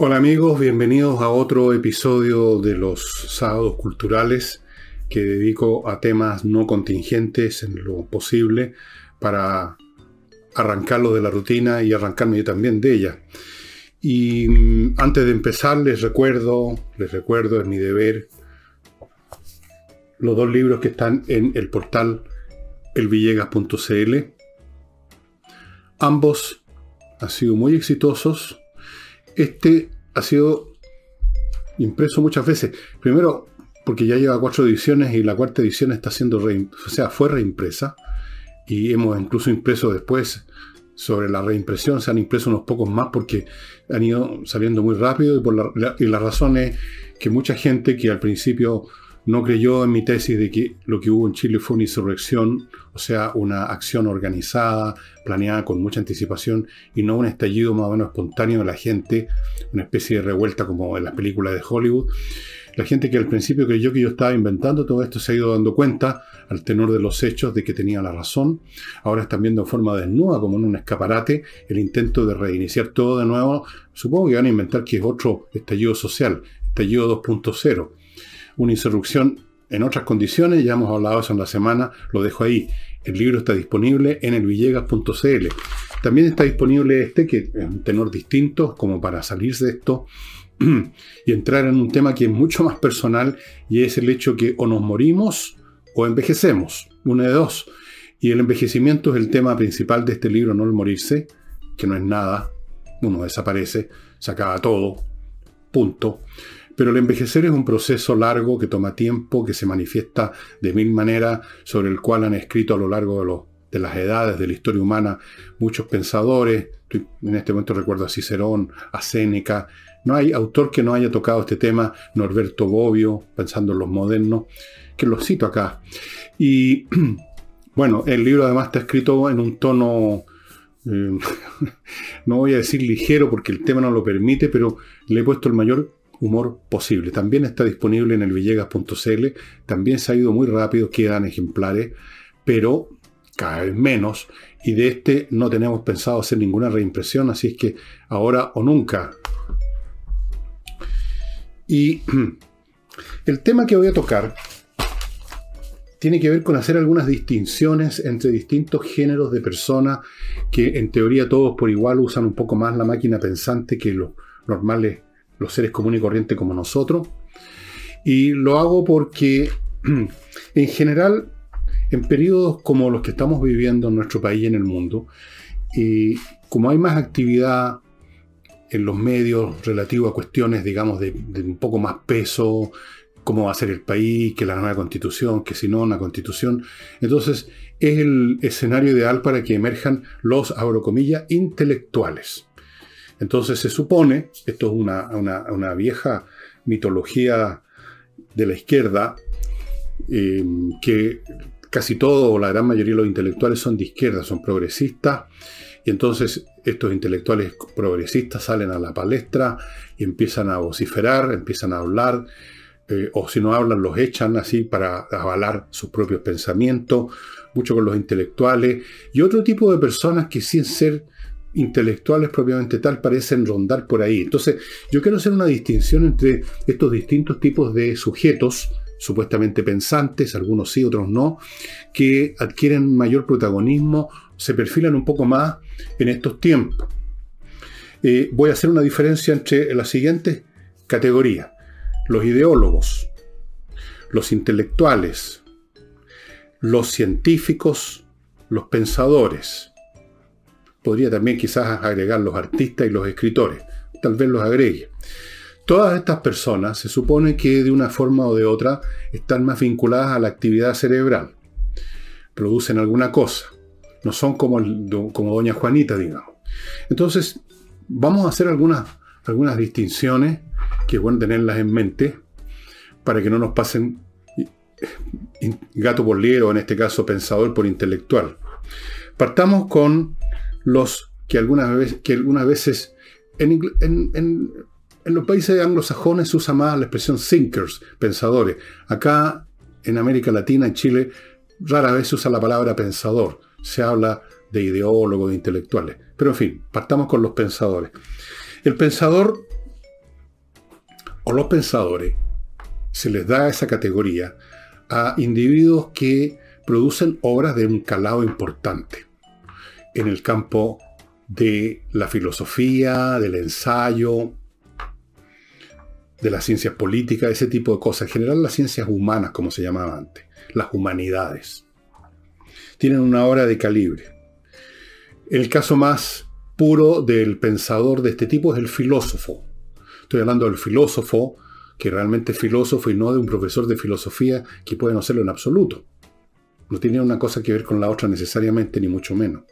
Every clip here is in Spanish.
Hola amigos, bienvenidos a otro episodio de los sábados culturales que dedico a temas no contingentes en lo posible para arrancarlo de la rutina y arrancarme yo también de ella. Y mm, antes de empezar les recuerdo, les recuerdo, es mi deber, los dos libros que están en el portal elvillegas.cl. Ambos han sido muy exitosos. Este ha sido impreso muchas veces. Primero, porque ya lleva cuatro ediciones y la cuarta edición está siendo, o sea, fue reimpresa. Y hemos incluso impreso después sobre la reimpresión, se han impreso unos pocos más porque han ido saliendo muy rápido y, por la, y la razón es que mucha gente que al principio no creyó en mi tesis de que lo que hubo en Chile fue una insurrección, sea, una acción organizada, planeada con mucha anticipación y no un estallido más o menos espontáneo de la gente, una especie de revuelta como en las películas de Hollywood. La gente que al principio creyó que yo estaba inventando todo esto se ha ido dando cuenta, al tenor de los hechos, de que tenía la razón. Ahora están viendo en forma desnuda, como en un escaparate, el intento de reiniciar todo de nuevo. Supongo que van a inventar que es otro estallido social, estallido 2.0 una insurrección en otras condiciones, ya hemos hablado eso en la semana, lo dejo ahí. El libro está disponible en el villegas.cl. También está disponible este, que es un tenor distinto, como para salirse de esto y entrar en un tema que es mucho más personal, y es el hecho que o nos morimos o envejecemos, una de dos. Y el envejecimiento es el tema principal de este libro, no el morirse, que no es nada, uno desaparece, se acaba todo, punto. Pero el envejecer es un proceso largo que toma tiempo, que se manifiesta de mil maneras, sobre el cual han escrito a lo largo de, las edades de la historia humana muchos pensadores. En este momento recuerdo a Cicerón, a Séneca. No hay autor que no haya tocado este tema, Norberto Bobbio, pensando en los modernos, que los cito acá. Y bueno, el libro además está escrito en un tono eh, no voy a decir ligero porque el tema no lo permite, pero le he puesto el mayor humor posible. También está disponible en el villegas.cl, también se ha ido muy rápido, quedan ejemplares, pero cada vez menos, y de este no tenemos pensado hacer ninguna reimpresión, así es que ahora o nunca. Y el tema que voy a tocar tiene que ver con hacer algunas distinciones entre distintos géneros de personas que en teoría todos por igual usan un poco más la máquina pensante que los normales los seres comunes y corrientes como nosotros. Y lo hago porque, en general, en periodos como los que estamos viviendo en nuestro país y en el mundo, y como hay más actividad en los medios relativo a cuestiones, digamos, de, un poco más peso, cómo va a ser el país, que la nueva constitución, que si no, una constitución. Entonces, es el escenario ideal para que emerjan los, abro comillas, intelectuales. Entonces se supone, esto es una, vieja mitología de la izquierda, eh, que casi todo o la gran mayoría de los intelectuales son de izquierda, son progresistas, y entonces estos intelectuales progresistas salen a la palestra y empiezan a vociferar, empiezan a hablar, eh, o si no hablan los echan así para avalar sus propios pensamientos, mucho con los intelectuales, y otro tipo de personas que sin ser intelectuales propiamente tal parecen rondar por ahí. Entonces, yo quiero hacer una distinción entre estos distintos tipos de sujetos, supuestamente pensantes, algunos sí, otros no, que adquieren mayor protagonismo, se perfilan un poco más en estos tiempos. Eh, voy a hacer una diferencia entre las siguientes categorías. Los ideólogos, los intelectuales, los científicos, los pensadores podría también quizás agregar los artistas y los escritores, tal vez los agregue. Todas estas personas se supone que de una forma o de otra están más vinculadas a la actividad cerebral, producen alguna cosa, no son como, como doña Juanita, digamos. Entonces, vamos a hacer algunas, algunas distinciones que es bueno tenerlas en mente para que no nos pasen gato por liebre, en este caso pensador por intelectual. Partamos con los que algunas veces, que algunas veces en, los países anglosajones se usa más la expresión thinkers, pensadores. Acá en América Latina, en Chile, rara vez se usa la palabra pensador. Se habla de ideólogos, de intelectuales. Pero en fin, partamos con los pensadores. El pensador o los pensadores, se les da esa categoría a individuos que producen obras de un calado importante en el campo de la filosofía, del ensayo, de las ciencias políticas, ese tipo de cosas. En general las ciencias humanas, como se llamaba antes, las humanidades. Tienen una obra de calibre. El caso más puro del pensador de este tipo es el filósofo. Estoy hablando del filósofo que realmente es filósofo y no de un profesor de filosofía que puede no serlo en absoluto. No tiene una cosa que ver con la otra necesariamente, ni mucho menos.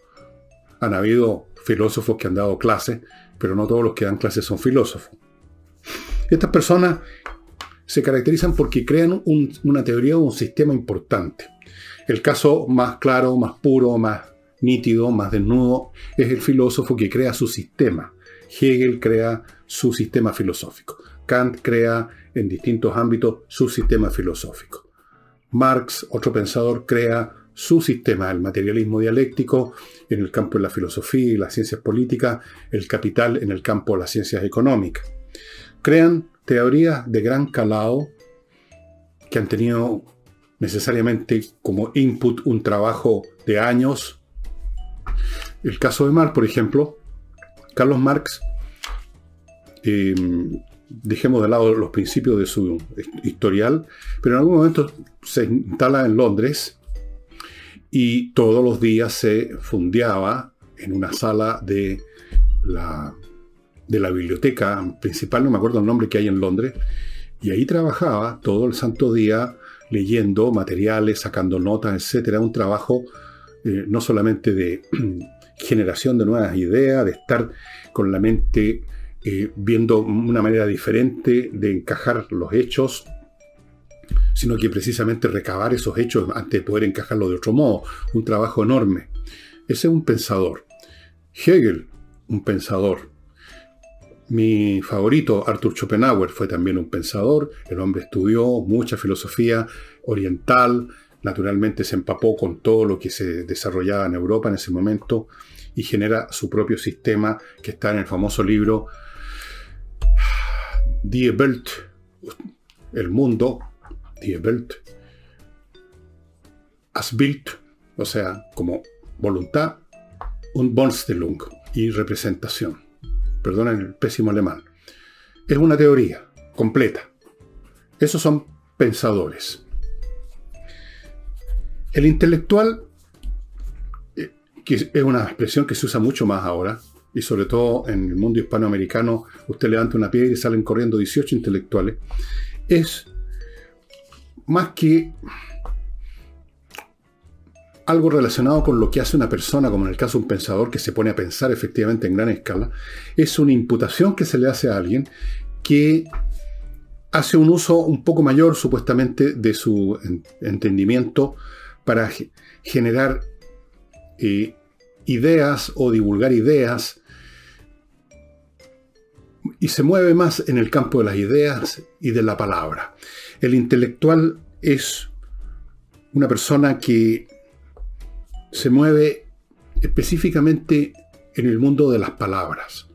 Han habido filósofos que han dado clases, pero no todos los que dan clases son filósofos. Estas personas se caracterizan porque crean una teoría o un sistema importante. El caso más claro, más puro, más nítido, más desnudo, es el filósofo que crea su sistema. Hegel crea su sistema filosófico. Kant crea en distintos ámbitos su sistema filosófico. Marx, otro pensador, crea su sistema, el materialismo dialéctico en el campo de la filosofía y las ciencias políticas, el capital en el campo de las ciencias económicas. Crean teorías de gran calado que han tenido necesariamente como input un trabajo de años. El caso de Marx, por ejemplo, Carlos Marx eh, dejemos de lado los principios de su historial, pero en algún momento se instala en Londres y todos los días se fundeaba en una sala de la, de la biblioteca principal, no me acuerdo el nombre que hay en Londres, y ahí trabajaba todo el santo día leyendo materiales, sacando notas, etc. Un trabajo eh, no solamente de generación de nuevas ideas, de estar con la mente eh, viendo una manera diferente de encajar los hechos, sino que precisamente recabar esos hechos antes de poder encajarlo de otro modo. Un trabajo enorme. Ese es un pensador. Hegel, un pensador. Mi favorito, Arthur Schopenhauer, fue también un pensador. El hombre estudió mucha filosofía oriental, naturalmente se empapó con todo lo que se desarrollaba en Europa en ese momento y genera su propio sistema que está en el famoso libro Die Welt, el mundo, Die Welt, as Bild, o sea, como voluntad, un Bonstellung y representación. Perdonen el pésimo alemán. Es una teoría completa. Esos son pensadores. El intelectual, eh, que es una expresión que se usa mucho más ahora, y sobre todo en el mundo hispanoamericano, usted levanta una piedra y salen corriendo 18 intelectuales, es más que algo relacionado con lo que hace una persona, como en el caso de un pensador que se pone a pensar efectivamente en gran escala, es una imputación que se le hace a alguien que hace un uso un poco mayor supuestamente de su entendimiento para generar eh, ideas o divulgar ideas y se mueve más en el campo de las ideas y de la palabra. El intelectual es una persona que se mueve específicamente en el mundo de las palabras.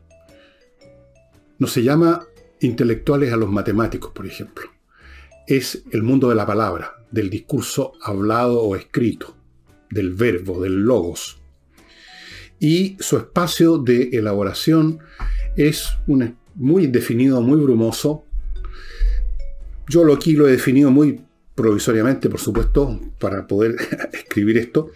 No se llama intelectuales a los matemáticos, por ejemplo. Es el mundo de la palabra, del discurso hablado o escrito, del verbo, del logos. Y su espacio de elaboración es un muy definido, muy brumoso. Yo lo aquí lo he definido muy provisoriamente, por supuesto, para poder escribir esto.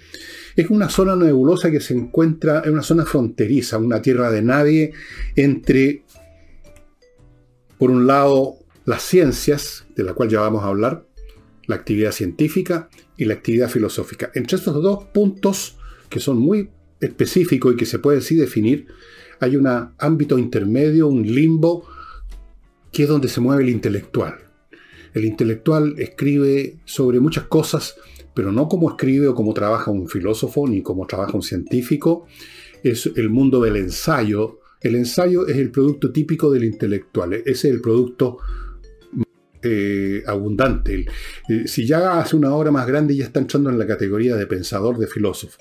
Es una zona nebulosa que se encuentra en una zona fronteriza, una tierra de nadie, entre, por un lado, las ciencias, de la cual ya vamos a hablar, la actividad científica y la actividad filosófica. Entre estos dos puntos, que son muy específicos y que se puede así definir, hay un ámbito intermedio, un limbo, que es donde se mueve el intelectual. El intelectual escribe sobre muchas cosas, pero no como escribe o como trabaja un filósofo, ni como trabaja un científico. Es el mundo del ensayo. El ensayo es el producto típico del intelectual. Ese es el producto eh, abundante. Eh, si ya hace una obra más grande, ya está entrando en la categoría de pensador, de filósofo.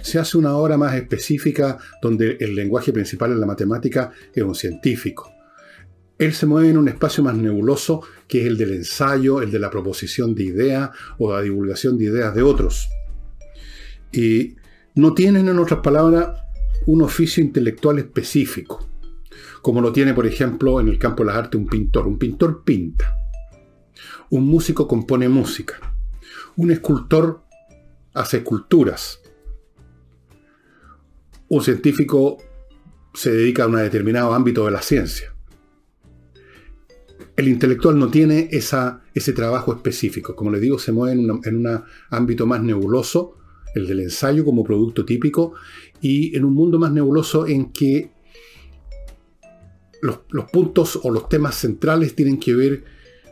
Se hace una obra más específica donde el lenguaje principal en la matemática es un científico. Él se mueve en un espacio más nebuloso que es el del ensayo, el de la proposición de ideas o la divulgación de ideas de otros. Y no tienen, en otras palabras, un oficio intelectual específico, como lo tiene, por ejemplo, en el campo de las artes un pintor. Un pintor pinta, un músico compone música, un escultor hace esculturas, un científico se dedica a un determinado ámbito de la ciencia. El intelectual no tiene esa, ese trabajo específico. Como les digo, se mueve en, un ámbito más nebuloso, el del ensayo como producto típico, y en un mundo más nebuloso en que los, los puntos o los temas centrales tienen que ver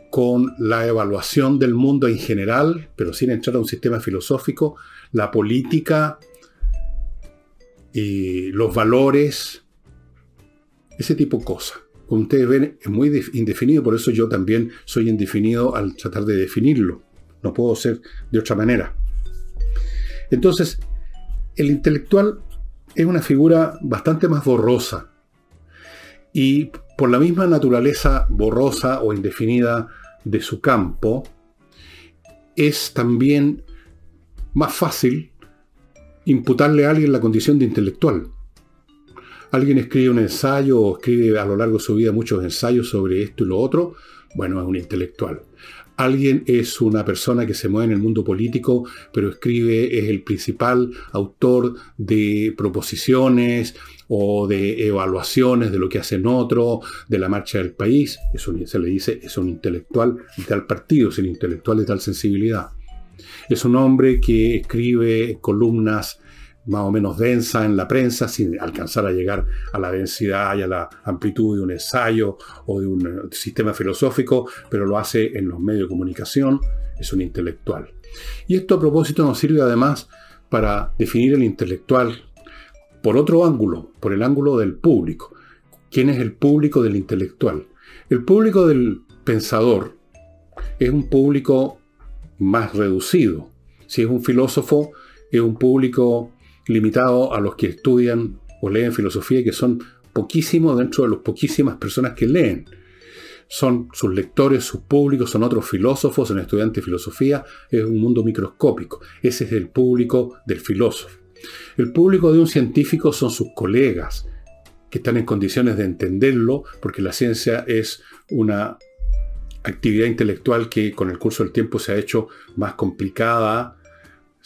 con la evaluación del mundo en general, pero sin entrar a un sistema filosófico, la política, y los valores, ese tipo de cosas. Como ustedes ven, es muy indefinido, por eso yo también soy indefinido al tratar de definirlo. No puedo ser de otra manera. Entonces, el intelectual es una figura bastante más borrosa. Y por la misma naturaleza borrosa o indefinida de su campo, es también más fácil imputarle a alguien la condición de intelectual. Alguien escribe un ensayo o escribe a lo largo de su vida muchos ensayos sobre esto y lo otro, bueno, es un intelectual. Alguien es una persona que se mueve en el mundo político, pero escribe, es el principal autor de proposiciones o de evaluaciones de lo que hacen otros, de la marcha del país. Eso se le dice, es un intelectual de tal partido, es un intelectual de tal sensibilidad. Es un hombre que escribe columnas más o menos densa en la prensa, sin alcanzar a llegar a la densidad y a la amplitud de un ensayo o de un eh, sistema filosófico, pero lo hace en los medios de comunicación, es un intelectual. Y esto a propósito nos sirve además para definir el intelectual por otro ángulo, por el ángulo del público. ¿Quién es el público del intelectual? El público del pensador es un público más reducido. Si es un filósofo, es un público limitado a los que estudian o leen filosofía, que son poquísimos dentro de las poquísimas personas que leen. Son sus lectores, sus públicos, son otros filósofos, son estudiantes de filosofía, es un mundo microscópico. Ese es el público del filósofo. El público de un científico son sus colegas, que están en condiciones de entenderlo, porque la ciencia es una actividad intelectual que con el curso del tiempo se ha hecho más complicada,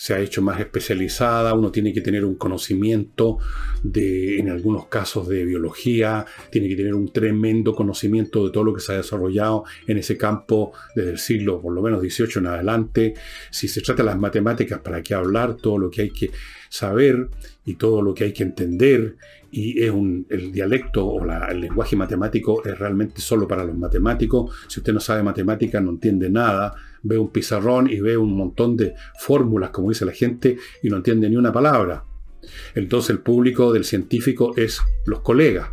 se ha hecho más especializada, uno tiene que tener un conocimiento de, en algunos casos, de biología, tiene que tener un tremendo conocimiento de todo lo que se ha desarrollado en ese campo desde el siglo por lo menos XVIII en adelante. Si se trata de las matemáticas, ¿para qué hablar? Todo lo que hay que saber y todo lo que hay que entender y es un, el dialecto o el lenguaje matemático es realmente solo para los matemáticos. Si usted no sabe matemática, no entiende nada, ve un pizarrón y ve un montón de fórmulas, como dice la gente, y no entiende ni una palabra. Entonces el público del científico es los colegas.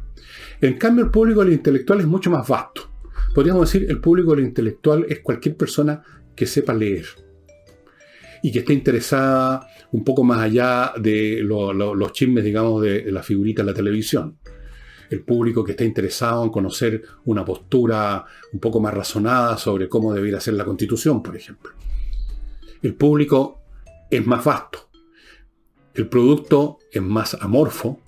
En cambio, el público del intelectual es mucho más vasto. Podríamos decir, el público del intelectual es cualquier persona que sepa leer y que esté interesada un poco más allá de los chismes, digamos, de, la figurita en la televisión. El público que está interesado en conocer una postura un poco más razonada sobre cómo debería ser la constitución, por ejemplo. El público es más vasto. El producto es más amorfo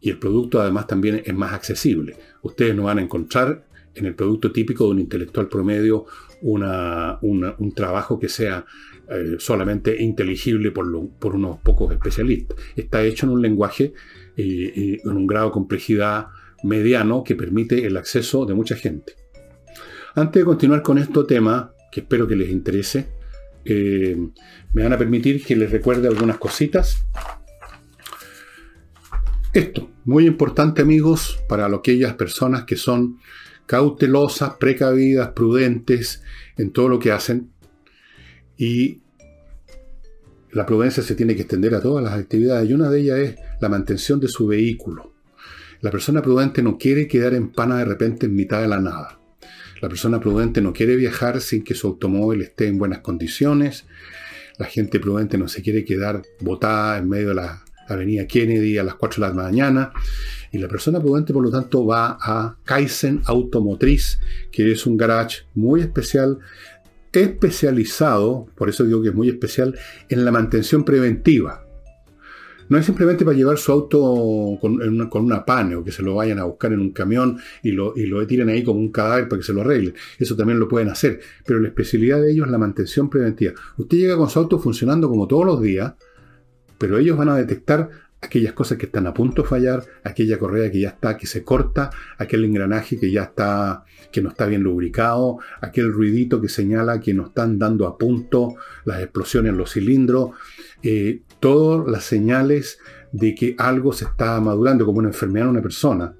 y el producto además también es más accesible. Ustedes no van a encontrar en el producto típico de un intelectual promedio un trabajo que sea eh, solamente inteligible por, por, unos pocos especialistas. Está hecho en un lenguaje eh, en un grado de complejidad mediano que permite el acceso de mucha gente. Antes de continuar con este tema, que espero que les interese, eh, me van a permitir que les recuerde algunas cositas. Esto, muy importante amigos, para aquellas personas que son cautelosas, precavidas, prudentes en todo lo que hacen, y la prudencia se tiene que extender a todas las actividades y una de ellas es la mantención de su vehículo. La persona prudente no quiere quedar en pana de repente en mitad de la nada. La persona prudente no quiere viajar sin que su automóvil esté en buenas condiciones. La gente prudente no se quiere quedar botada en medio de las Avenida Kennedy a las 4 de la mañana. Y la persona prudente, por lo tanto, va a Kaizen Automotriz, que es un garage muy especial, especializado, por eso digo que es muy especial, en la mantención preventiva. No es simplemente para llevar su auto con, una, pane o que se lo vayan a buscar en un camión y lo, y lo tiren ahí como un cadáver para que se lo arreglen. Eso también lo pueden hacer. Pero la especialidad de ellos es la mantención preventiva. Usted llega con su auto funcionando como todos los días, pero ellos van a detectar aquellas cosas que están a punto de fallar, aquella correa que ya está, que se corta, aquel engranaje que ya está, que no está bien lubricado, aquel ruidito que señala que no están dando a punto las explosiones en los cilindros, eh, todas las señales de que algo se está madurando como una enfermedad en una persona.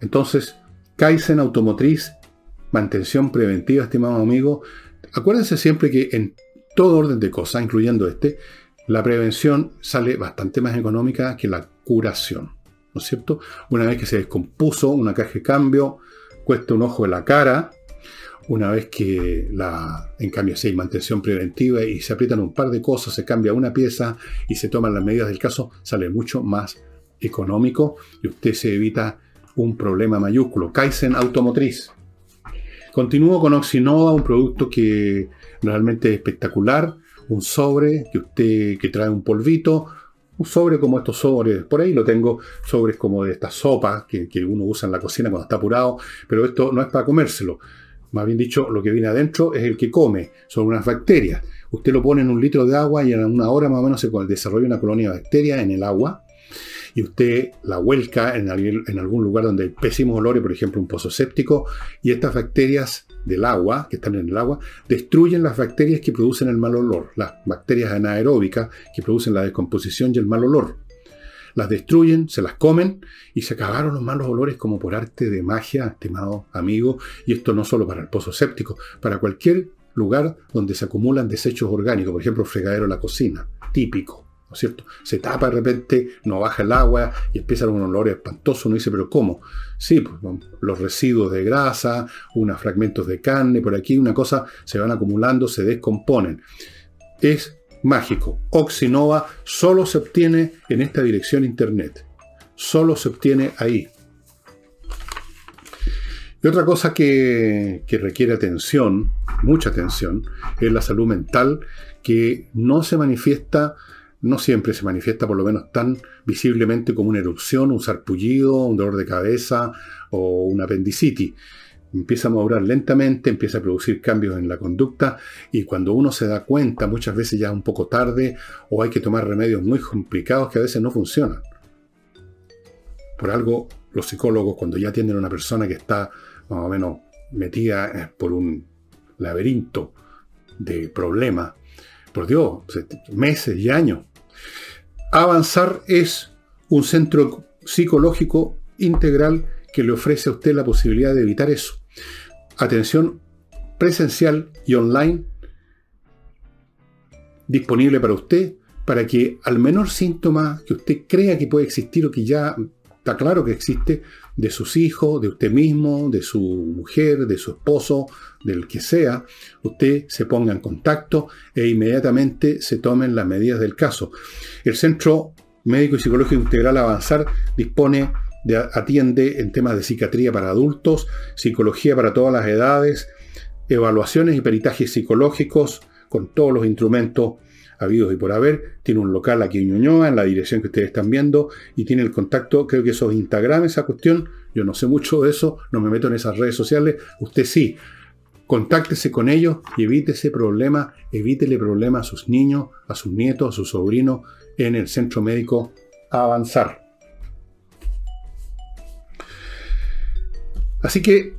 Entonces, Kaizen Automotriz, mantención preventiva, estimado amigo, acuérdense siempre que en todo orden de cosas, incluyendo este, la prevención sale bastante más económica que la curación. ¿No es cierto? Una vez que se descompuso una caja de cambio, cuesta un ojo de la cara. Una vez que la, en cambio, si hay mantención preventiva y se aprietan un par de cosas, se cambia una pieza y se toman las medidas del caso, sale mucho más económico y usted se evita un problema mayúsculo. Kaizen Automotriz. Continúo con Oxinova, un producto que realmente es espectacular un sobre que usted que trae un polvito, un sobre como estos sobres, por ahí lo tengo, sobres como de esta sopa que, uno usa en la cocina cuando está apurado, pero esto no es para comérselo. Más bien dicho, lo que viene adentro es el que come, son unas bacterias. Usted lo pone en un litro de agua y en una hora más o menos se desarrolla una colonia de bacterias en el agua y usted la vuelca en, en algún lugar donde hay pésimos olores, por ejemplo un pozo séptico, y estas bacterias del agua, que están en el agua, destruyen las bacterias que producen el mal olor, las bacterias anaeróbicas que producen la descomposición y el mal olor. Las destruyen, se las comen y se acabaron los malos olores como por arte de magia, estimado amigo, y esto no solo para el pozo séptico, para cualquier lugar donde se acumulan desechos orgánicos, por ejemplo, fregadero de la cocina, típico. ¿No es cierto? Se tapa de repente, no baja el agua y empieza un olor espantoso. Uno dice, ¿pero cómo? Sí, pues, los residuos de grasa, unos fragmentos de carne, por aquí, una cosa, se van acumulando, se descomponen. Es mágico. Oxinova solo se obtiene en esta dirección internet. Solo se obtiene ahí. Y otra cosa que requiere atención, mucha atención, es la salud mental, que no se manifiesta no siempre se manifiesta por lo menos tan visiblemente como una erupción, un sarpullido, un dolor de cabeza o una apendicitis. Empieza a madurar lentamente, empieza a producir cambios en la conducta y cuando uno se da cuenta, muchas veces ya es un poco tarde o hay que tomar remedios muy complicados que a veces no funcionan. Por algo, los psicólogos cuando ya tienen a una persona que está más o menos metida eh, por un laberinto de problemas, por Dios, meses y años. Avanzar es un centro psicológico integral que le ofrece a usted la posibilidad de evitar eso. Atención presencial y online disponible para usted para que al menor síntoma que usted crea que puede existir o que ya está claro que existe, de sus hijos, de usted mismo, de su mujer, de su esposo, del que sea, usted se ponga en contacto e inmediatamente se tomen las medidas del caso. El Centro Médico y Psicológico Integral Avanzar dispone de, atiende en temas de psiquiatría para adultos, psicología para todas las edades, evaluaciones y peritajes psicológicos con todos los instrumentos habidos y por haber. Tiene un local aquí en Ñuñoa, en la dirección que ustedes están viendo, y tiene el contacto, creo que eso es Instagram, esa cuestión. Yo no sé mucho de eso, no me meto en esas redes sociales. Usted sí. Contáctese con ellos y evite ese problema, evítele problemas a sus niños, a sus nietos, a sus sobrinos en el centro médico Avanzar. Así que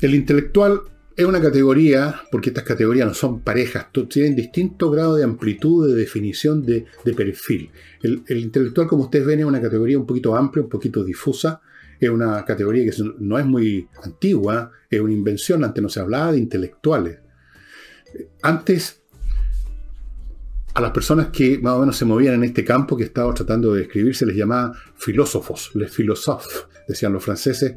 el intelectual es una categoría, porque estas categorías no son parejas, tienen distinto grado de amplitud, de definición, de, perfil. El, intelectual, como ustedes ven, es una categoría un poquito amplia, un poquito difusa. Es una categoría que no es muy antigua, es una invención. Antes no se hablaba de intelectuales. Antes, a las personas que más o menos se movían en este campo que estaba tratando de describir, se les llamaba filósofos, les philosophes, decían los franceses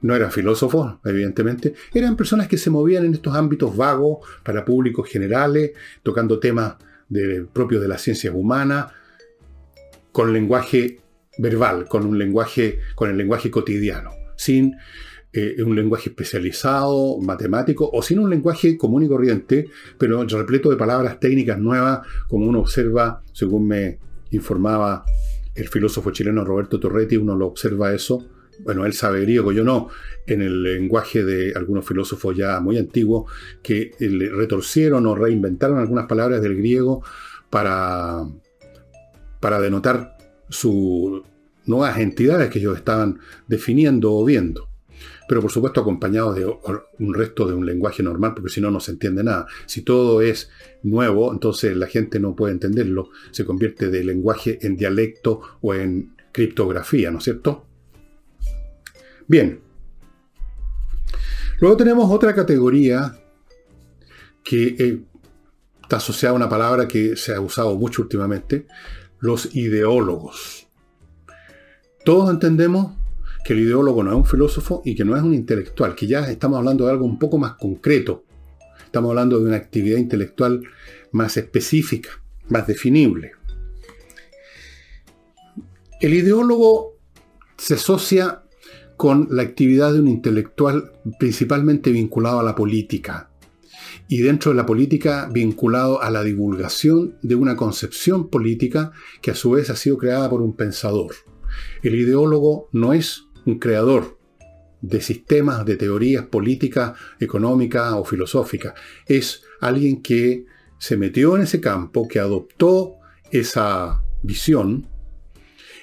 no eran filósofos, evidentemente, eran personas que se movían en estos ámbitos vagos para públicos generales, tocando temas propios de las ciencias humanas. con lenguaje verbal, con un lenguaje, con el lenguaje cotidiano, sin eh, un lenguaje especializado, matemático, o sin un lenguaje común y corriente, pero repleto de palabras técnicas nuevas, como uno observa, según me informaba el filósofo chileno Roberto Torretti, uno lo observa eso, bueno, él sabe griego, yo no, en el lenguaje de algunos filósofos ya muy antiguos, que le retorcieron o reinventaron algunas palabras del griego para, para denotar sus nuevas entidades que ellos estaban definiendo o viendo. Pero por supuesto acompañados de un resto de un lenguaje normal, porque si no, no se entiende nada. Si todo es nuevo, entonces la gente no puede entenderlo. Se convierte de lenguaje en dialecto o en criptografía, ¿no es cierto? Bien. Luego tenemos otra categoría que eh, está asociada a una palabra que se ha usado mucho últimamente, los ideólogos. Todos entendemos que el ideólogo no es un filósofo y que no es un intelectual, que ya estamos hablando de algo un poco más concreto. Estamos hablando de una actividad intelectual más específica, más definible. El ideólogo se asocia con la actividad de un intelectual principalmente vinculado a la política y dentro de la política vinculado a la divulgación de una concepción política que a su vez ha sido creada por un pensador. El ideólogo no es un creador de sistemas, de teorías políticas, económicas o filosóficas. Es alguien que se metió en ese campo, que adoptó esa visión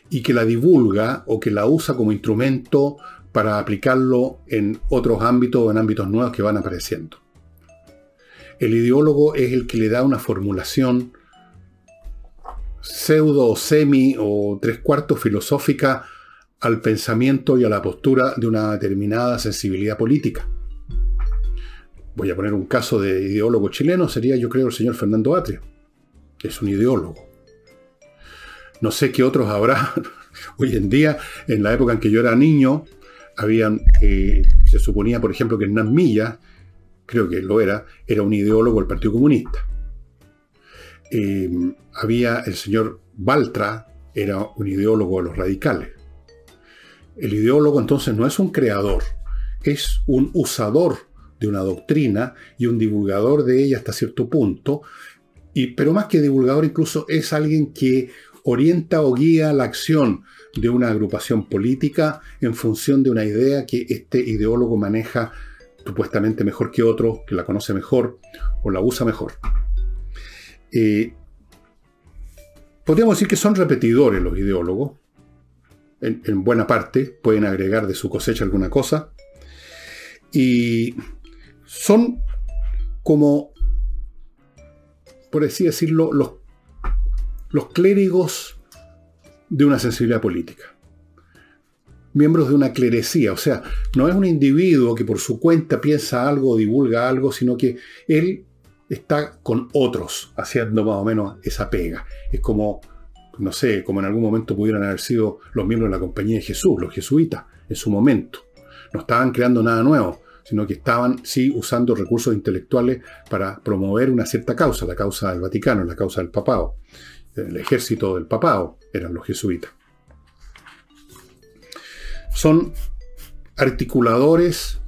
y que la divulga o que la usa como instrumento para aplicarlo en otros ámbitos o en ámbitos nuevos que van apareciendo. El ideólogo es el que le da una formulación pseudo semi o tres cuartos filosófica al pensamiento y a la postura de una determinada sensibilidad política. Voy a poner un caso de ideólogo chileno, sería yo creo el señor Fernando Atria, es un ideólogo. No sé qué otros habrá hoy en día, en la época en que yo era niño, habían, eh, se suponía, por ejemplo, que Hernán Milla, creo que lo era, era un ideólogo del Partido Comunista. Eh, había el señor Baltra, era un ideólogo de los radicales. El ideólogo entonces no es un creador, es un usador de una doctrina y un divulgador de ella hasta cierto punto, y, pero más que divulgador incluso es alguien que orienta o guía la acción de una agrupación política en función de una idea que este ideólogo maneja supuestamente mejor que otro, que la conoce mejor o la usa mejor. Eh, podríamos decir que son repetidores los ideólogos, en, en, buena parte, pueden agregar de su cosecha alguna cosa, y son como, por así decirlo, los los clérigos de una sensibilidad política. Miembros de una clerecía, o sea, no es un individuo que por su cuenta piensa algo divulga algo, sino que él está con otros haciendo más o menos esa pega. Es como, no sé, como en algún momento pudieran haber sido los miembros de la compañía de Jesús, los jesuitas, en su momento. No estaban creando nada nuevo, sino que estaban sí usando recursos intelectuales para promover una cierta causa, la causa del Vaticano, la causa del papado el ejército del papado, eran los jesuitas. Son articuladores,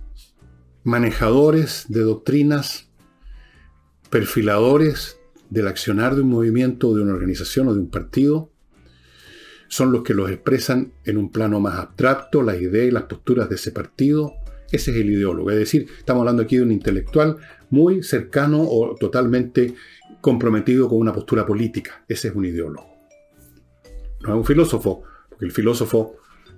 manejadores de doctrinas, perfiladores del accionar de un movimiento, de una organización o de un partido. Son los que los expresan en un plano más abstracto, las ideas y las posturas de ese partido. Ese es el ideólogo. Es decir, estamos hablando aquí de un intelectual muy cercano o totalmente comprometido con una postura política. Ese es un ideólogo. No es un filósofo, porque el filósofo,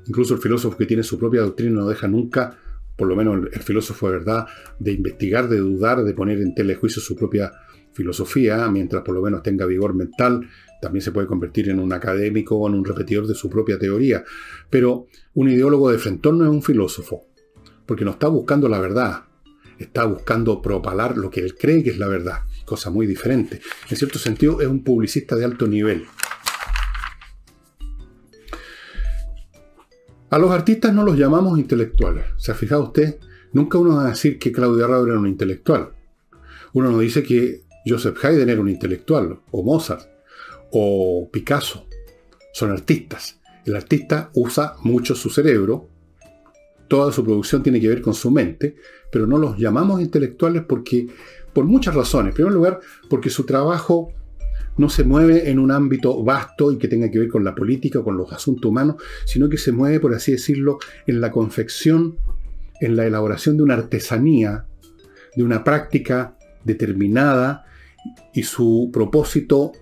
incluso el filósofo que tiene su propia doctrina, no deja nunca, por lo menos el, filósofo de verdad, de investigar, de dudar, de poner en telejuicio su propia filosofía, mientras por lo menos tenga vigor mental, también se puede convertir en un académico o en un repetidor de su propia teoría. Pero un ideólogo de frentón no es un filósofo, porque no está buscando la verdad, está buscando propalar lo que él cree que es la verdad cosa muy diferente. En cierto sentido, es un publicista de alto nivel. A los artistas no los llamamos intelectuales. ¿Se ha fijado usted? Nunca uno va a decir que Claudia Raúl era un intelectual. Uno no dice que Joseph Haydn era un intelectual, o Mozart, o Picasso. son artistas. El artista usa mucho su cerebro, toda su producción tiene que ver con su mente, pero no los llamamos intelectuales porque, por muchas razones. En primer lugar, porque su trabajo no se mueve en un ámbito vasto y que tenga que ver con la política o con los asuntos humanos, sino que se mueve, por así decirlo, en la confección, en la elaboración de una artesanía, de una práctica determinada, y su propósito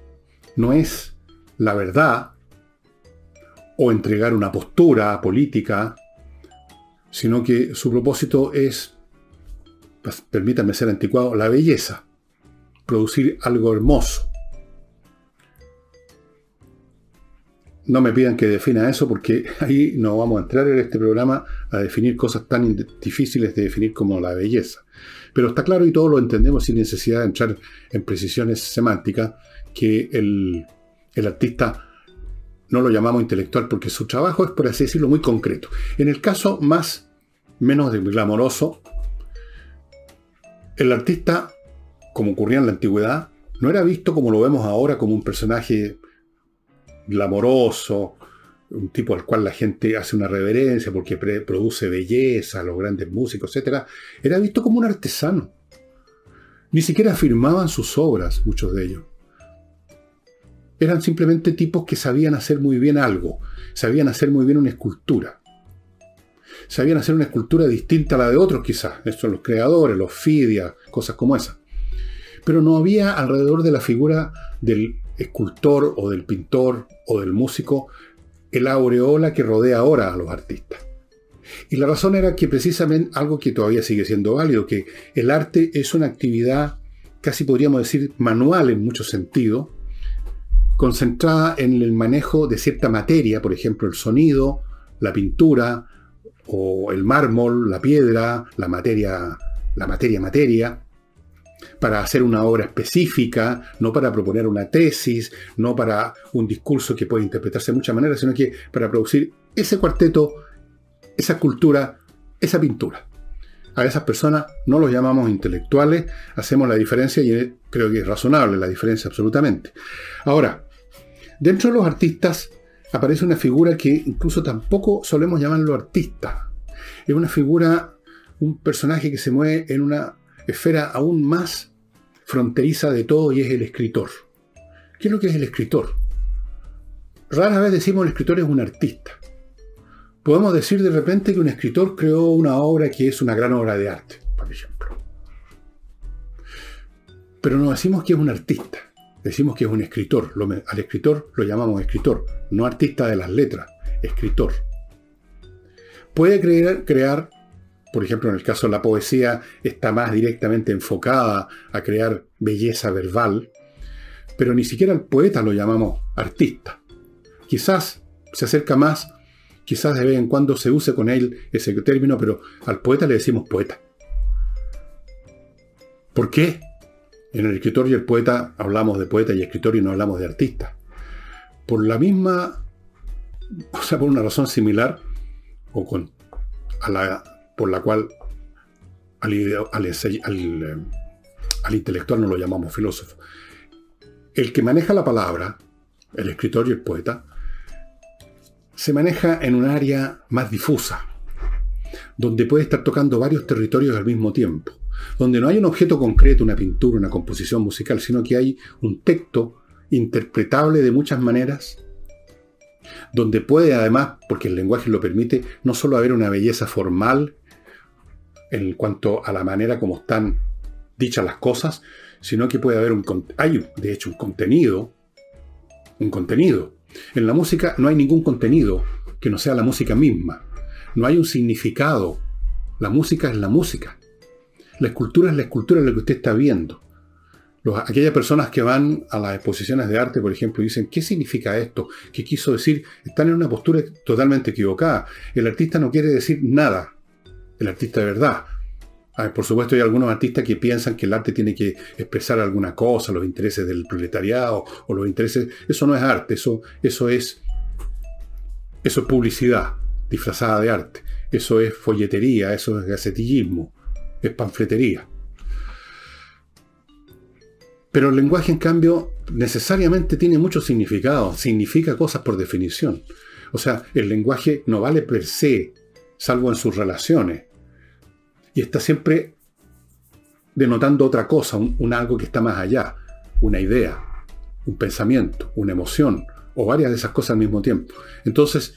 no es la verdad o entregar una postura política, sino que su propósito es, permítanme ser anticuado, la belleza, producir algo hermoso. No me pidan que defina eso porque ahí no vamos a entrar en este programa a definir cosas tan difíciles de definir como la belleza. Pero está claro y todos lo entendemos sin necesidad de entrar en precisiones semánticas que el, el artista no lo llamamos intelectual porque su trabajo es, por así decirlo, muy concreto. En el caso más, menos glamoroso, el artista, como ocurría en la antigüedad, no era visto como lo vemos ahora, como un personaje glamoroso, un tipo al cual la gente hace una reverencia porque produce belleza, los grandes músicos, etc. Era visto como un artesano. Ni siquiera firmaban sus obras, muchos de ellos eran simplemente tipos que sabían hacer muy bien algo, sabían hacer muy bien una escultura. Sabían hacer una escultura distinta a la de otros quizás, estos son los creadores, los fidia, cosas como esas. Pero no había alrededor de la figura del escultor o del pintor o del músico el aureola que rodea ahora a los artistas. Y la razón era que precisamente algo que todavía sigue siendo válido, que el arte es una actividad casi podríamos decir manual en muchos sentidos, concentrada en el manejo de cierta materia, por ejemplo, el sonido, la pintura, o el mármol, la piedra, la materia, la materia materia, para hacer una obra específica, no para proponer una tesis, no para un discurso que puede interpretarse de muchas maneras, sino que para producir ese cuarteto, esa cultura, esa pintura. A esas personas no los llamamos intelectuales, hacemos la diferencia y creo que es razonable la diferencia absolutamente. Ahora, Dentro de los artistas aparece una figura que incluso tampoco solemos llamarlo artista. Es una figura, un personaje que se mueve en una esfera aún más fronteriza de todo y es el escritor. ¿Qué es lo que es el escritor? Rara vez decimos el escritor es un artista. Podemos decir de repente que un escritor creó una obra que es una gran obra de arte, por ejemplo. Pero no decimos que es un artista decimos que es un escritor. al escritor lo llamamos escritor, no artista de las letras, escritor. Puede crear, crear, por ejemplo, en el caso de la poesía, está más directamente enfocada a crear belleza verbal, pero ni siquiera al poeta lo llamamos artista. Quizás se acerca más, quizás de vez en cuando se use con él ese término, pero al poeta le decimos poeta. ¿Por qué? En el escritor y el poeta hablamos de poeta y escritor y no hablamos de artista. Por la misma, o sea, por una razón similar, o con, la, por la cual al, eh, al intelectual no lo llamamos filósofo. El que maneja la palabra, el escritor y el poeta, se maneja en un área más difusa, donde puede estar tocando varios territorios al mismo tiempo donde no hay un objeto concreto, una pintura, una composición musical, sino que hay un texto interpretable de muchas maneras, donde puede además, porque el lenguaje lo permite, no solo haber una belleza formal en cuanto a la manera como están dichas las cosas, sino que puede haber un hay de hecho un contenido, un contenido. En la música no hay ningún contenido que no sea la música misma. No hay un significado. La música es la música. La escultura es la escultura de lo que usted está viendo. aquellas personas que van a las exposiciones de arte, por ejemplo, y dicen, ¿qué significa esto? ¿Qué quiso decir? Están en una postura totalmente equivocada. El artista no quiere decir nada. El artista de verdad. por supuesto, hay algunos artistas que piensan que el arte tiene que expresar alguna cosa, los intereses del proletariado o los intereses. Eso no es arte, eso, eso es. Eso es publicidad disfrazada de arte. Eso es folletería, eso es gacetillismo es panfletería. Pero el lenguaje, en cambio, necesariamente tiene mucho significado, significa cosas por definición. O sea, el lenguaje no vale per se, salvo en sus relaciones. Y está siempre denotando otra cosa, un, algo que está más allá, una idea, un pensamiento, una emoción, o varias de esas cosas al mismo tiempo. Entonces,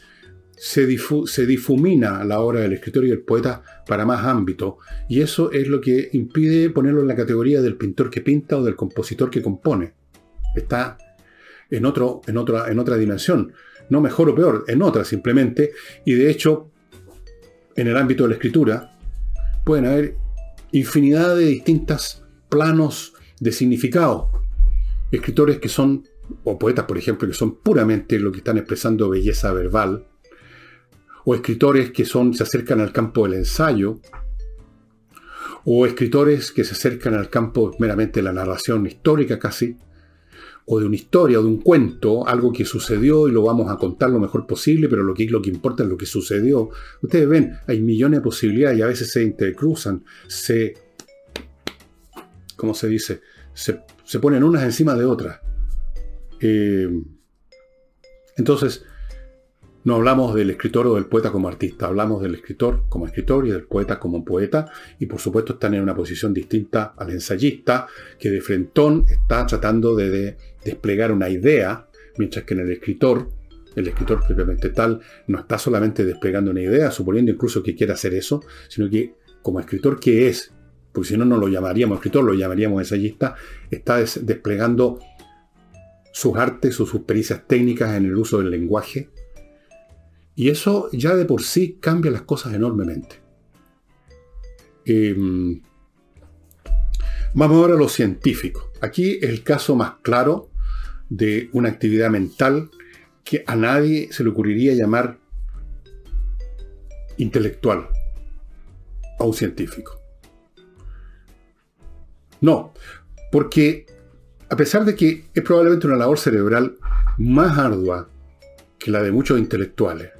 se, difumina la obra del escritor y del poeta para más ámbito, y eso es lo que impide ponerlo en la categoría del pintor que pinta o del compositor que compone. Está en, otro, en, otra, en otra dimensión, no mejor o peor, en otra simplemente, y de hecho, en el ámbito de la escritura, pueden haber infinidad de distintos planos de significado. Escritores que son, o poetas por ejemplo, que son puramente lo que están expresando belleza verbal, o escritores que son, se acercan al campo del ensayo, o escritores que se acercan al campo meramente de la narración histórica casi, o de una historia, o de un cuento, algo que sucedió y lo vamos a contar lo mejor posible, pero lo que, lo que importa es lo que sucedió. Ustedes ven, hay millones de posibilidades y a veces se intercruzan, se, ¿cómo se dice? Se, ponen unas encima de otras. Eh, entonces, no hablamos del escritor o del poeta como artista, hablamos del escritor como escritor y del poeta como poeta, y por supuesto están en una posición distinta al ensayista, que de frentón está tratando de, desplegar una idea, mientras que en el escritor, el escritor propiamente tal, no está solamente desplegando una idea, suponiendo incluso que quiera hacer eso, sino que como escritor que es, porque si no, no lo llamaríamos escritor, lo llamaríamos ensayista, está desplegando sus artes o sus pericias técnicas en el uso del lenguaje, y eso ya de por sí cambia las cosas enormemente. Em, vamos ahora a lo científico. Aquí el caso más claro de una actividad mental que a nadie se le ocurriría llamar intelectual a un científico. No, porque a pesar de que es probablemente una labor cerebral más ardua que la de muchos intelectuales,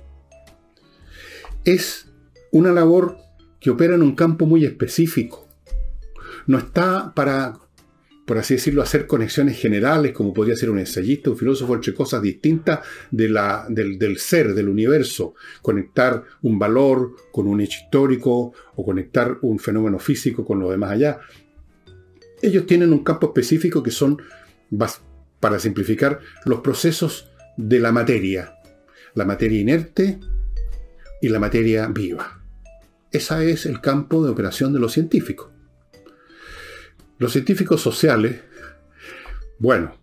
es una labor que opera en un campo muy específico. No está para, por así decirlo, hacer conexiones generales, como podría ser un ensayista, un filósofo, entre cosas distintas de la, del, del, ser, del universo. Conectar un valor con un hecho histórico o conectar un fenómeno físico con lo demás allá. Ellos tienen un campo específico que son, para simplificar, los procesos de la materia. La materia inerte, y la materia viva. Ese es el campo de operación de los científicos. Los científicos sociales, bueno,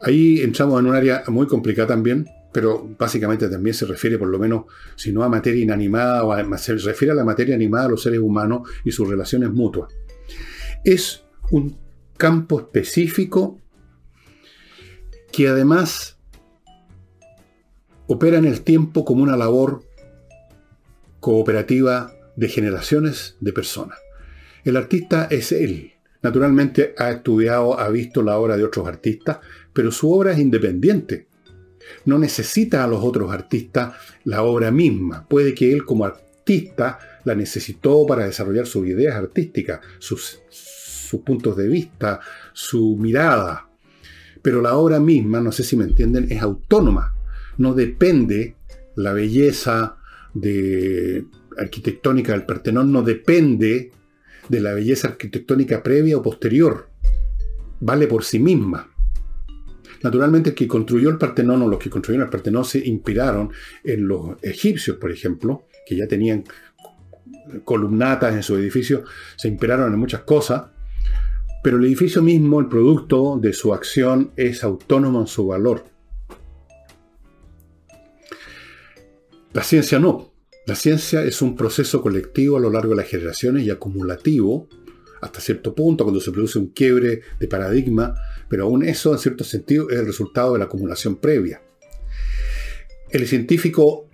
ahí entramos en un área muy complicada también, pero básicamente también se refiere por lo menos, si no a materia inanimada, o se refiere a la materia animada a los seres humanos y sus relaciones mutuas. Es un campo específico que además opera en el tiempo como una labor cooperativa de generaciones de personas. El artista es él. Naturalmente ha estudiado, ha visto la obra de otros artistas, pero su obra es independiente. No necesita a los otros artistas la obra misma. Puede que él como artista la necesitó para desarrollar sus ideas artísticas, sus, puntos de vista, su mirada. Pero la obra misma, no sé si me entienden, es autónoma. No depende la belleza, de arquitectónica del Partenón no depende de la belleza arquitectónica previa o posterior. Vale por sí misma. Naturalmente, el que construyó el Partenón o los que construyeron el Partenón se inspiraron en los egipcios, por ejemplo, que ya tenían columnatas en su edificio, se inspiraron en muchas cosas, pero el edificio mismo, el producto de su acción, es autónomo en su valor. La ciencia no. La ciencia es un proceso colectivo a lo largo de las generaciones y acumulativo hasta cierto punto cuando se produce un quiebre de paradigma, pero aún eso en cierto sentido es el resultado de la acumulación previa. El científico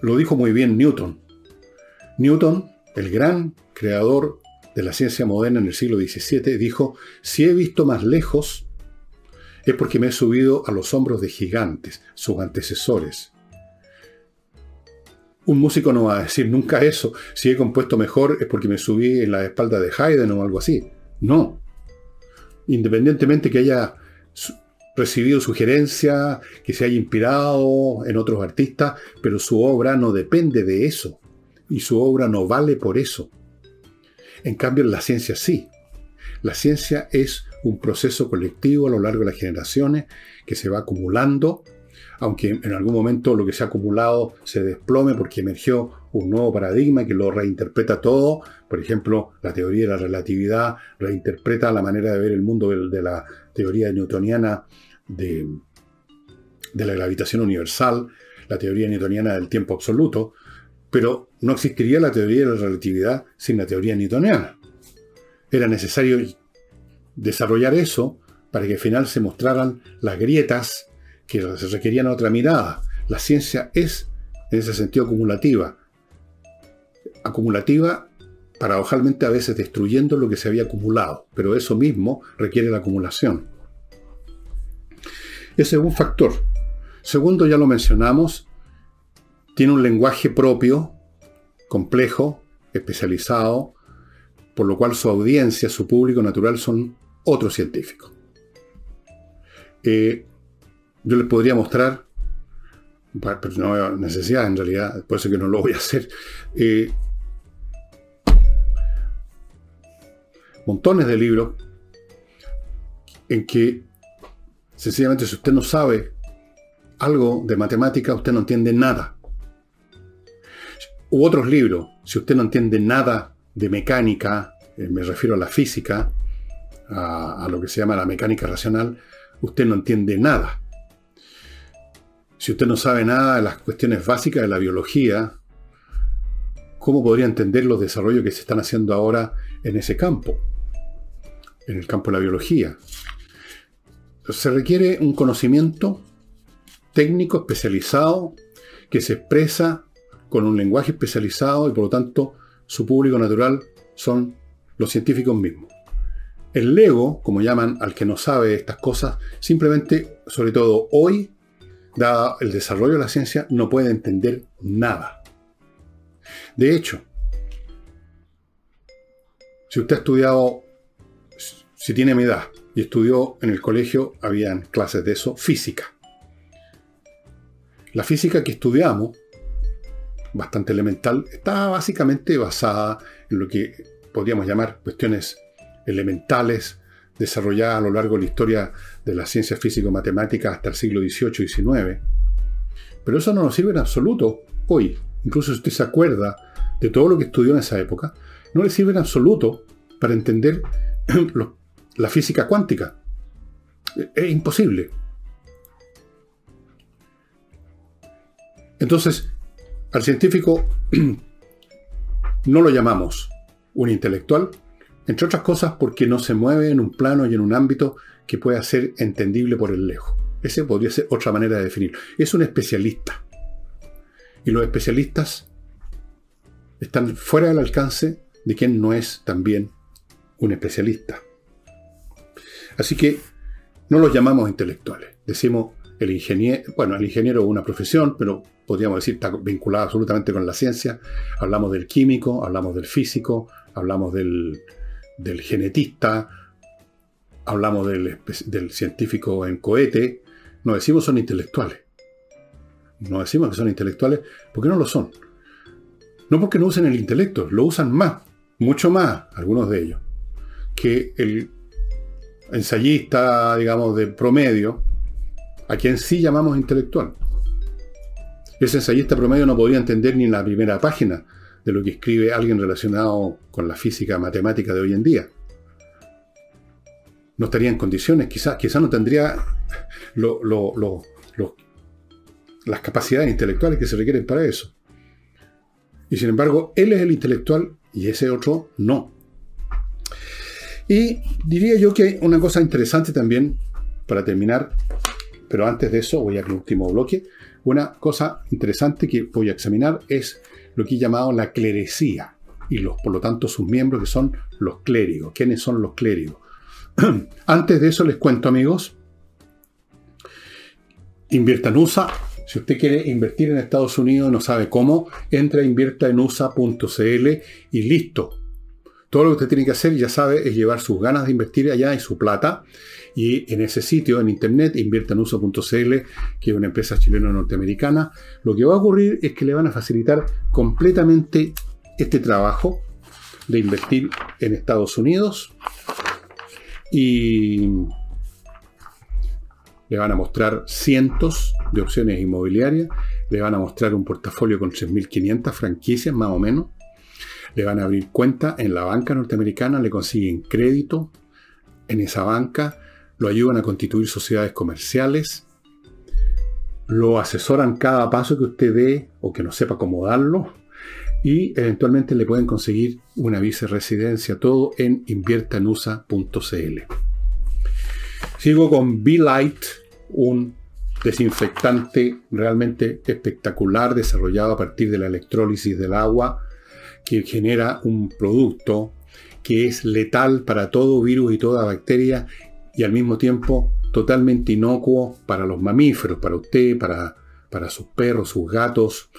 lo dijo muy bien Newton. Newton, el gran creador de la ciencia moderna en el siglo XVII, dijo, si he visto más lejos, es porque me he subido a los hombros de gigantes, sus antecesores. Un músico no va a decir nunca eso. Si he compuesto mejor es porque me subí en la espalda de Haydn o algo así. No. independientemente que haya recibido sugerencias, que se haya inspirado en otros artistas, pero su obra no depende de eso. Y su obra no vale por eso. En cambio, la ciencia sí. La ciencia es un proceso colectivo a lo largo de las generaciones que se va acumulando, aunque en algún momento lo que se ha acumulado se desplome porque emergió un nuevo paradigma que lo reinterpreta todo. Por ejemplo, la teoría de la relatividad reinterpreta la manera de ver el mundo de la teoría newtoniana de, la gravitación universal, la teoría newtoniana del tiempo absoluto, pero no existiría la teoría de la relatividad sin la teoría newtoniana. Era necesario desarrollar eso para que al final se mostraran las grietas que se requerían otra mirada. La ciencia es, en ese sentido, acumulativa. Acumulativa, paradojalmente a veces destruyendo lo que se había acumulado, pero eso mismo requiere la acumulación. Ese es un factor. Segundo, ya lo mencionamos, tiene un lenguaje propio, complejo, especializado, por lo cual su audiencia, su público natural son otros científicos. Eh, yo les podría mostrar, pero no hay necesidad en realidad, por eso que no lo voy a hacer, eh, montones de libros en que sencillamente si usted no sabe algo de matemática, usted no entiende nada. U otros libros, si usted no entiende nada de mecánica, eh, me refiero a la física, a, lo que se llama la mecánica racional, usted no entiende nada. Si usted no sabe nada de las cuestiones básicas de la biología, ¿cómo podría entender los desarrollos que se están haciendo ahora en ese campo? En el campo de la biología. Se requiere un conocimiento técnico especializado que se expresa con un lenguaje especializado y por lo tanto su público natural son los científicos mismos. El Lego, como llaman al que no sabe estas cosas, simplemente, sobre todo hoy, dado el desarrollo de la ciencia, no puede entender nada. De hecho, si usted ha estudiado, si tiene mi edad y estudió en el colegio, habían clases de eso, física. La física que estudiamos, bastante elemental, está básicamente basada en lo que podríamos llamar cuestiones elementales desarrolladas a lo largo de la historia de la ciencia físico-matemática hasta el siglo XVIII y XIX. Pero eso no nos sirve en absoluto hoy. Incluso si usted se acuerda de todo lo que estudió en esa época, no le sirve en absoluto para entender la física cuántica. Es imposible. Entonces, al científico no lo llamamos un intelectual, entre otras cosas porque no se mueve en un plano y en un ámbito que pueda ser entendible por el lejos. Ese podría ser otra manera de definirlo. Es un especialista. Y los especialistas están fuera del alcance de quien no es también un especialista. Así que no los llamamos intelectuales. Decimos el ingeniero, bueno, el ingeniero es una profesión, pero podríamos decir está vinculado absolutamente con la ciencia. Hablamos del químico, hablamos del físico, hablamos del, del genetista, hablamos del, científico en cohete, no decimos son intelectuales. No decimos que son intelectuales porque no lo son. No porque no usen el intelecto, lo usan más, mucho más, algunos de ellos, que el ensayista, digamos, de promedio, a quien sí llamamos intelectual. Ese ensayista promedio no podría entender ni la primera página lo que escribe alguien relacionado con la física matemática de hoy en día. No estaría en condiciones, quizás, quizás no tendría las capacidades intelectuales que se requieren para eso. Y sin embargo, él es el intelectual y ese otro no. Y diría yo que una cosa interesante también, para terminar, pero antes de eso voy al último bloque, una cosa interesante que voy a examinar es lo que he llamado la clerecía y los, por lo tanto sus miembros que son los clérigos. ¿Quiénes son los clérigos? Antes de eso les cuento amigos, invierta en USA. Si usted quiere invertir en Estados Unidos y no sabe cómo, entra a inviertaenusa.cl y listo. Todo lo que usted tiene que hacer, ya sabe, es llevar sus ganas de invertir allá y su plata. Y en ese sitio, en internet, inviertanuso.cl, que es una empresa chileno-norteamericana, lo que va a ocurrir es que le van a facilitar completamente este trabajo de invertir en Estados Unidos y le van a mostrar cientos de opciones inmobiliarias, le van a mostrar un portafolio con 3.500 franquicias más o menos, le van a abrir cuenta en la banca norteamericana, le consiguen crédito en esa banca, lo ayudan a constituir sociedades comerciales, lo asesoran cada paso que usted dé o que no sepa cómo darlo y eventualmente le pueden conseguir una viceresidencia, todo en inviertanusa.cl. Sigo con Be-Light, un desinfectante realmente espectacular desarrollado a partir de la electrólisis del agua que genera un producto que es letal para todo virus y toda bacteria y al mismo tiempo totalmente inocuo para los mamíferos, para usted, para, para sus perros, sus gatos,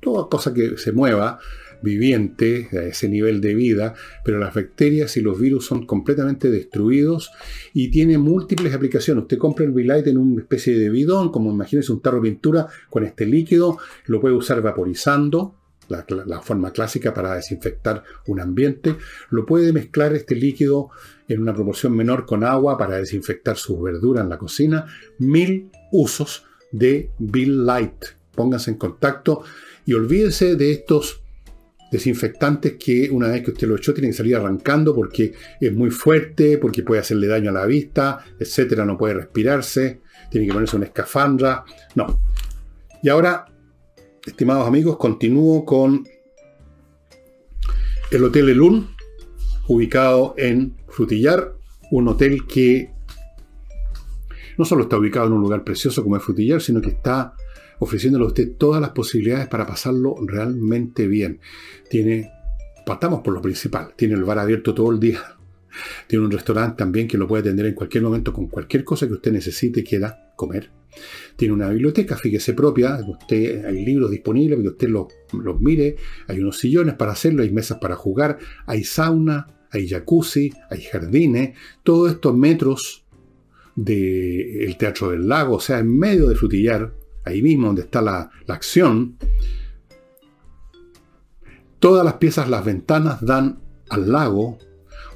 toda cosa que se mueva viviente a ese nivel de vida, pero las bacterias y los virus son completamente destruidos y tiene múltiples aplicaciones. Usted compra el V-Light en una especie de bidón, como imagínese un tarro de pintura con este líquido, lo puede usar vaporizando, la, forma clásica para desinfectar un ambiente. Lo puede mezclar este líquido en una proporción menor con agua para desinfectar sus verduras en la cocina. Mil usos de Bill Light. Pónganse en contacto y olvídense de estos desinfectantes que una vez que usted lo echó tienen que salir arrancando porque es muy fuerte, porque puede hacerle daño a la vista, etcétera, no puede respirarse, tiene que ponerse una escafandra. No. Y ahora, estimados amigos, continúo con el Hotel Elun, ubicado en Frutillar, un hotel que no solo está ubicado en un lugar precioso como es Frutillar, sino que está ofreciéndole a usted todas las posibilidades para pasarlo realmente bien. Tiene, partamos por lo principal, tiene el bar abierto todo el día. Tiene un restaurante también que lo puede atender en cualquier momento con cualquier cosa que usted necesite y quiera comer. Tiene una biblioteca, fíjese propia, usted, hay libros disponibles para que usted los, los mire, hay unos sillones para hacerlo, hay mesas para jugar, hay sauna, hay jacuzzi, hay jardines, todos estos metros del Teatro del Lago, o sea, en medio de Frutillar, ahí mismo donde está la, acción, todas las piezas, las ventanas dan al lago.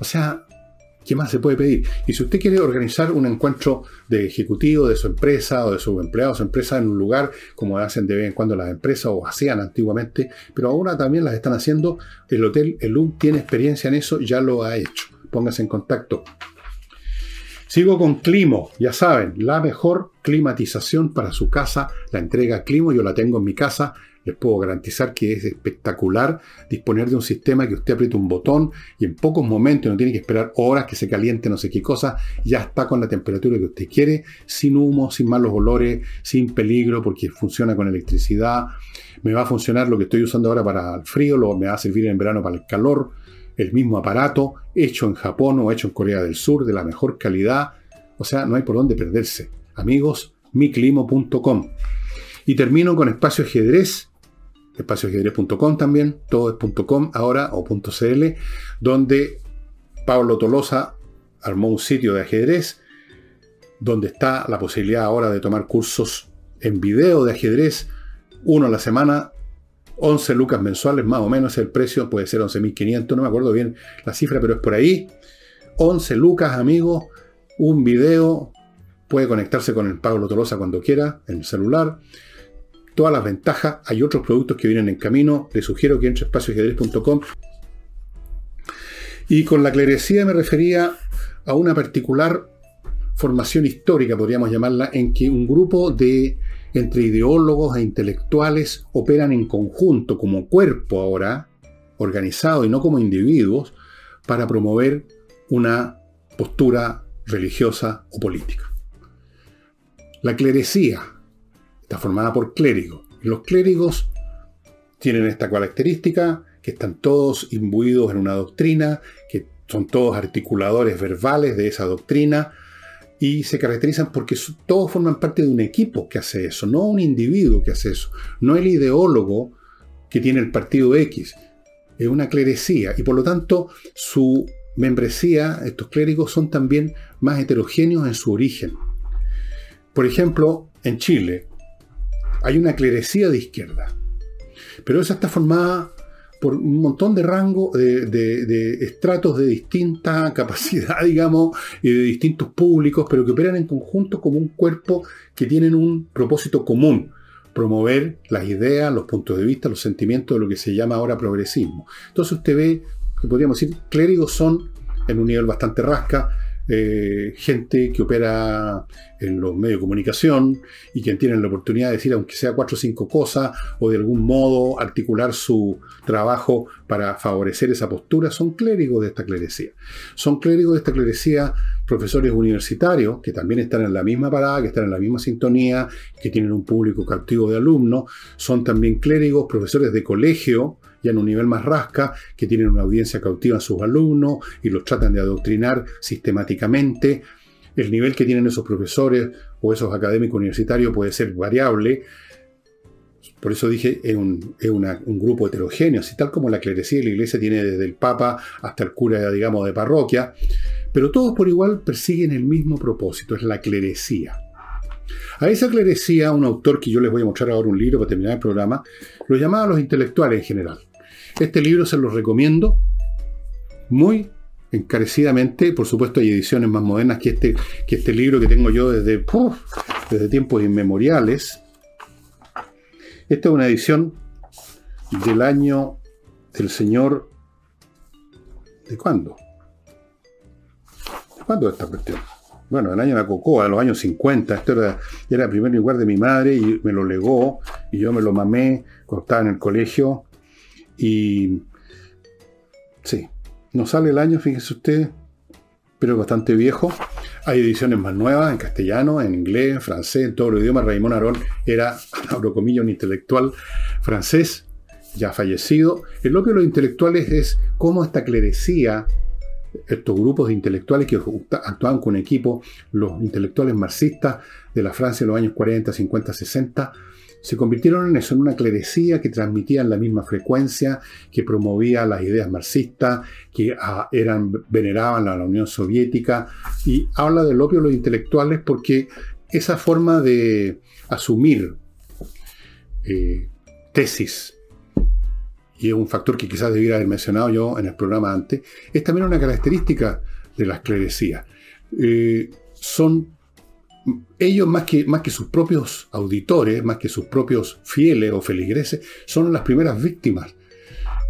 O sea, ¿qué más se puede pedir? Y si usted quiere organizar un encuentro de ejecutivo de su empresa o de su empleado, su empresa en un lugar, como hacen de vez en cuando las empresas o hacían antiguamente, pero ahora también las están haciendo, el Hotel Elum tiene experiencia en eso, ya lo ha hecho. Póngase en contacto. Sigo con Climo, ya saben, la mejor climatización para su casa, la entrega Climo, yo la tengo en mi casa, les puedo garantizar que es espectacular disponer de un sistema que usted aprieta un botón y en pocos momentos, no tiene que esperar horas que se caliente no sé qué cosa, ya está con la temperatura que usted quiere, sin humo, sin malos olores, sin peligro, porque funciona con electricidad. Me va a funcionar lo que estoy usando ahora para el frío, lo, me va a servir en verano para el calor el mismo aparato, hecho en Japón o hecho en Corea del Sur, de la mejor calidad. O sea, no hay por dónde perderse. Amigos, miclimo.com. Y termino con Espacio Ajedrez, espacioajedrez.com también, todo es .com ahora o .cl, donde Pablo Tolosa armó un sitio de ajedrez, donde está la posibilidad ahora de tomar cursos en video de ajedrez, uno a la semana, 11 lucas mensuales, más o menos el precio, puede ser 11.500, no me acuerdo bien la cifra, pero es por ahí. 11 lucas, amigos, un video, puede conectarse con el Pablo Tolosa cuando quiera, en el celular. Todas las ventajas, hay otros productos que vienen en camino, le sugiero que entre a. Y con la clerecía me refería a una particular formación histórica, podríamos llamarla, en que un grupo de entre ideólogos e intelectuales operan en conjunto, como cuerpo ahora, organizado y no como individuos, para promover una postura religiosa o política. La clerecía formada por clérigos. los clérigos tienen esta característica, que están todos imbuidos en una doctrina, que son todos articuladores verbales de esa doctrina, y se caracterizan porque todos forman parte de un equipo que hace eso, no un individuo que hace eso, no el ideólogo que tiene el partido X. es una clerecía y por lo tanto su membresía, estos clérigos son también más heterogéneos en su origen. Por ejemplo, en Chile hay una clerecía de izquierda, pero esa está formada por un montón de rangos, de, estratos de distinta capacidad, digamos, y de distintos públicos, pero que operan en conjunto como un cuerpo que tienen un propósito común, promover las ideas, los puntos de vista, los sentimientos de lo que se llama ahora progresismo. Entonces usted ve, que podríamos decir, clérigos son en un nivel bastante rasca, eh, gente que opera en los medios de comunicación y que tienen la oportunidad de decir, aunque sea cuatro o cinco cosas, o de algún modo articular su trabajo para favorecer esa postura, son clérigos de esta clerecía. Son clérigos de esta clerecía profesores universitarios, que también están en la misma parada, que están en la misma sintonía, que tienen un público cautivo de alumnos, son también clérigos, profesores de colegio, ya en un nivel más rasca, que tienen una audiencia cautiva en sus alumnos y los tratan de adoctrinar sistemáticamente. El nivel que tienen esos profesores o esos académicos universitarios puede ser variable. Por eso dije, es, un, grupo heterogéneo, así tal como la clerecía de la iglesia tiene desde el papa hasta el cura, digamos, de parroquia, pero todos por igual persiguen el mismo propósito, es la clerecía. A esa clerecía, un autor que yo les voy a mostrar ahora un libro para terminar el programa, lo llamaba los intelectuales en general. Este libro se los recomiendo muy encarecidamente. Por supuesto, hay ediciones más modernas que este, que este libro que tengo yo desde, desde tiempos inmemoriales. Esta es una edición del año del señor. ¿De cuándo? ¿De cuándo es esta cuestión? Bueno, el año de la cocoa, en los años 50. Esto era, era el primer lugar de mi madre y me lo legó y yo me lo mamé cuando estaba en el colegio y sí, no sale el año, fíjese usted, pero bastante viejo. Hay ediciones más nuevas en castellano, en inglés, en francés, en todos los idiomas. Raymond Aron era, abro comillas, un intelectual francés, ya fallecido. El lo que los intelectuales es cómo esta clerecía, estos grupos de intelectuales que actuaban con equipo, los intelectuales marxistas de la Francia en los años 40, 50, 60, se convirtieron en eso, en una clerecía que transmitían la misma frecuencia, que promovía las ideas marxistas, que ah, eran, veneraban a la Unión Soviética, y habla del opio de los intelectuales porque esa forma de asumir eh, tesis, y es un factor que quizás debiera haber mencionado yo en el programa antes, es también una característica de las clerecías. Eh, son ellos más que, más que sus propios auditores, más que sus propios fieles o feligreses, son las primeras víctimas.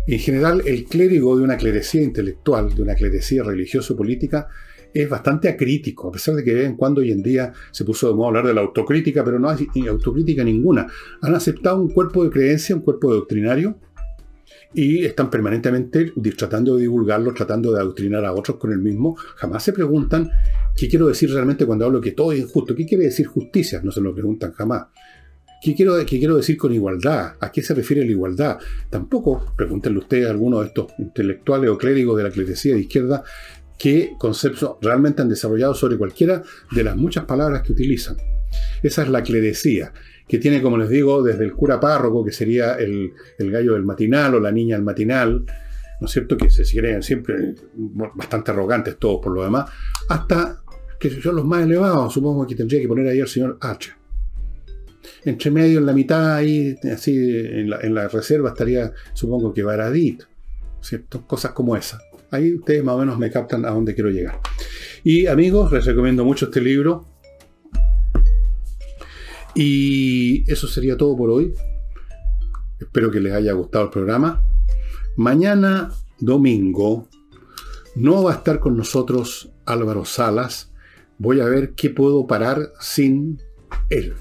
En general, el clérigo de una clerecía intelectual, de una clerecía religioso-política, es bastante acrítico, a pesar de que de vez en cuando hoy en día se puso de moda hablar de la autocrítica, pero no hay autocrítica ninguna. Han aceptado un cuerpo de creencia, un cuerpo doctrinario, y están permanentemente tratando de divulgarlo, tratando de adoctrinar a otros con el mismo. Jamás se preguntan qué quiero decir realmente cuando hablo que todo es injusto. ¿Qué quiere decir justicia? No se lo preguntan jamás. ¿Qué quiero, qué quiero decir con igualdad? ¿A qué se refiere la igualdad? Tampoco, pregúntenle ustedes a alguno de estos intelectuales o clérigos de la clerecía de izquierda qué conceptos realmente han desarrollado sobre cualquiera de las muchas palabras que utilizan. Esa es la clerecía que tiene, como les digo, desde el cura párroco, que sería el, gallo del matinal o la niña del matinal, ¿no es cierto? Que se creen siempre bastante arrogantes todos por lo demás, hasta que son los más elevados, supongo que tendría que poner ahí al señor H. Entre medio, en la mitad, ahí, así, en la, reserva estaría, supongo que Baradit, ¿cierto? Cosas como esas. Ahí ustedes más o menos me captan a dónde quiero llegar. Y amigos, les recomiendo mucho este libro. Y eso sería todo por hoy. Espero que les haya gustado el programa. Mañana, domingo, no va a estar con nosotros Álvaro Salas. Voy a ver qué puedo parar sin él.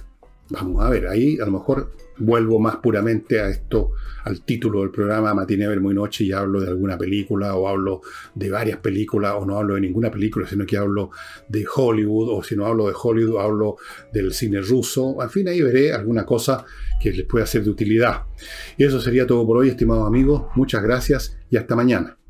Vamos a ver, ahí a lo mejor vuelvo más puramente a esto, al título del programa Matiné Ver Muy Noche y hablo de alguna película o hablo de varias películas o no hablo de ninguna película, sino que hablo de Hollywood o si no hablo de Hollywood hablo del cine ruso. En fin, ahí veré alguna cosa que les pueda ser de utilidad. Y eso sería todo por hoy, estimados amigos. Muchas gracias y hasta mañana.